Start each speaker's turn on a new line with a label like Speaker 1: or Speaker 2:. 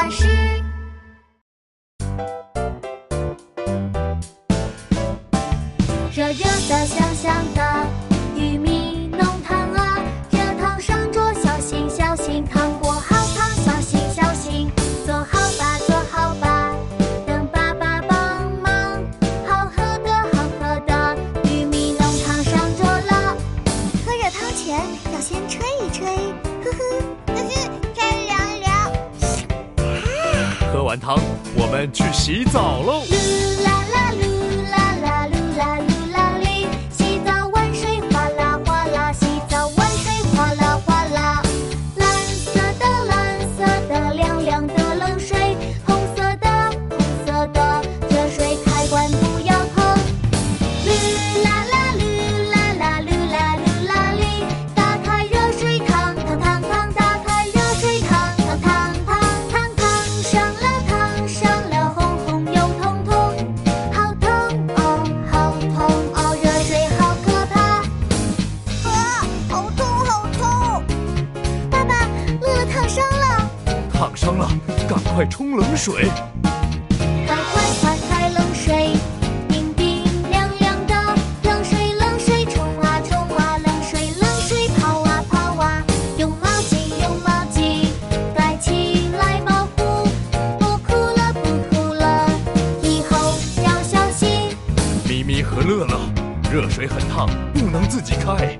Speaker 1: 巴士。热热的，香香的玉米浓汤啊，热汤上桌，小心小心，烫锅好烫，小心小心。做好吧，做好吧，等爸爸帮忙。好喝的，好喝的玉米浓汤上桌了。
Speaker 2: 喝热汤前要先吹一吹，呵呵
Speaker 3: 完汤，我们去洗澡喽。
Speaker 1: 伤了。烫伤了赶快冲冷水。快快快开冷水冰冰凉凉的冷水冷水冲啊冲啊冷水冷水泡啊泡啊用毛巾用毛巾盖起来保护不哭了不哭了以后要小心咪咪和乐乐热水很烫
Speaker 3: 不能自己开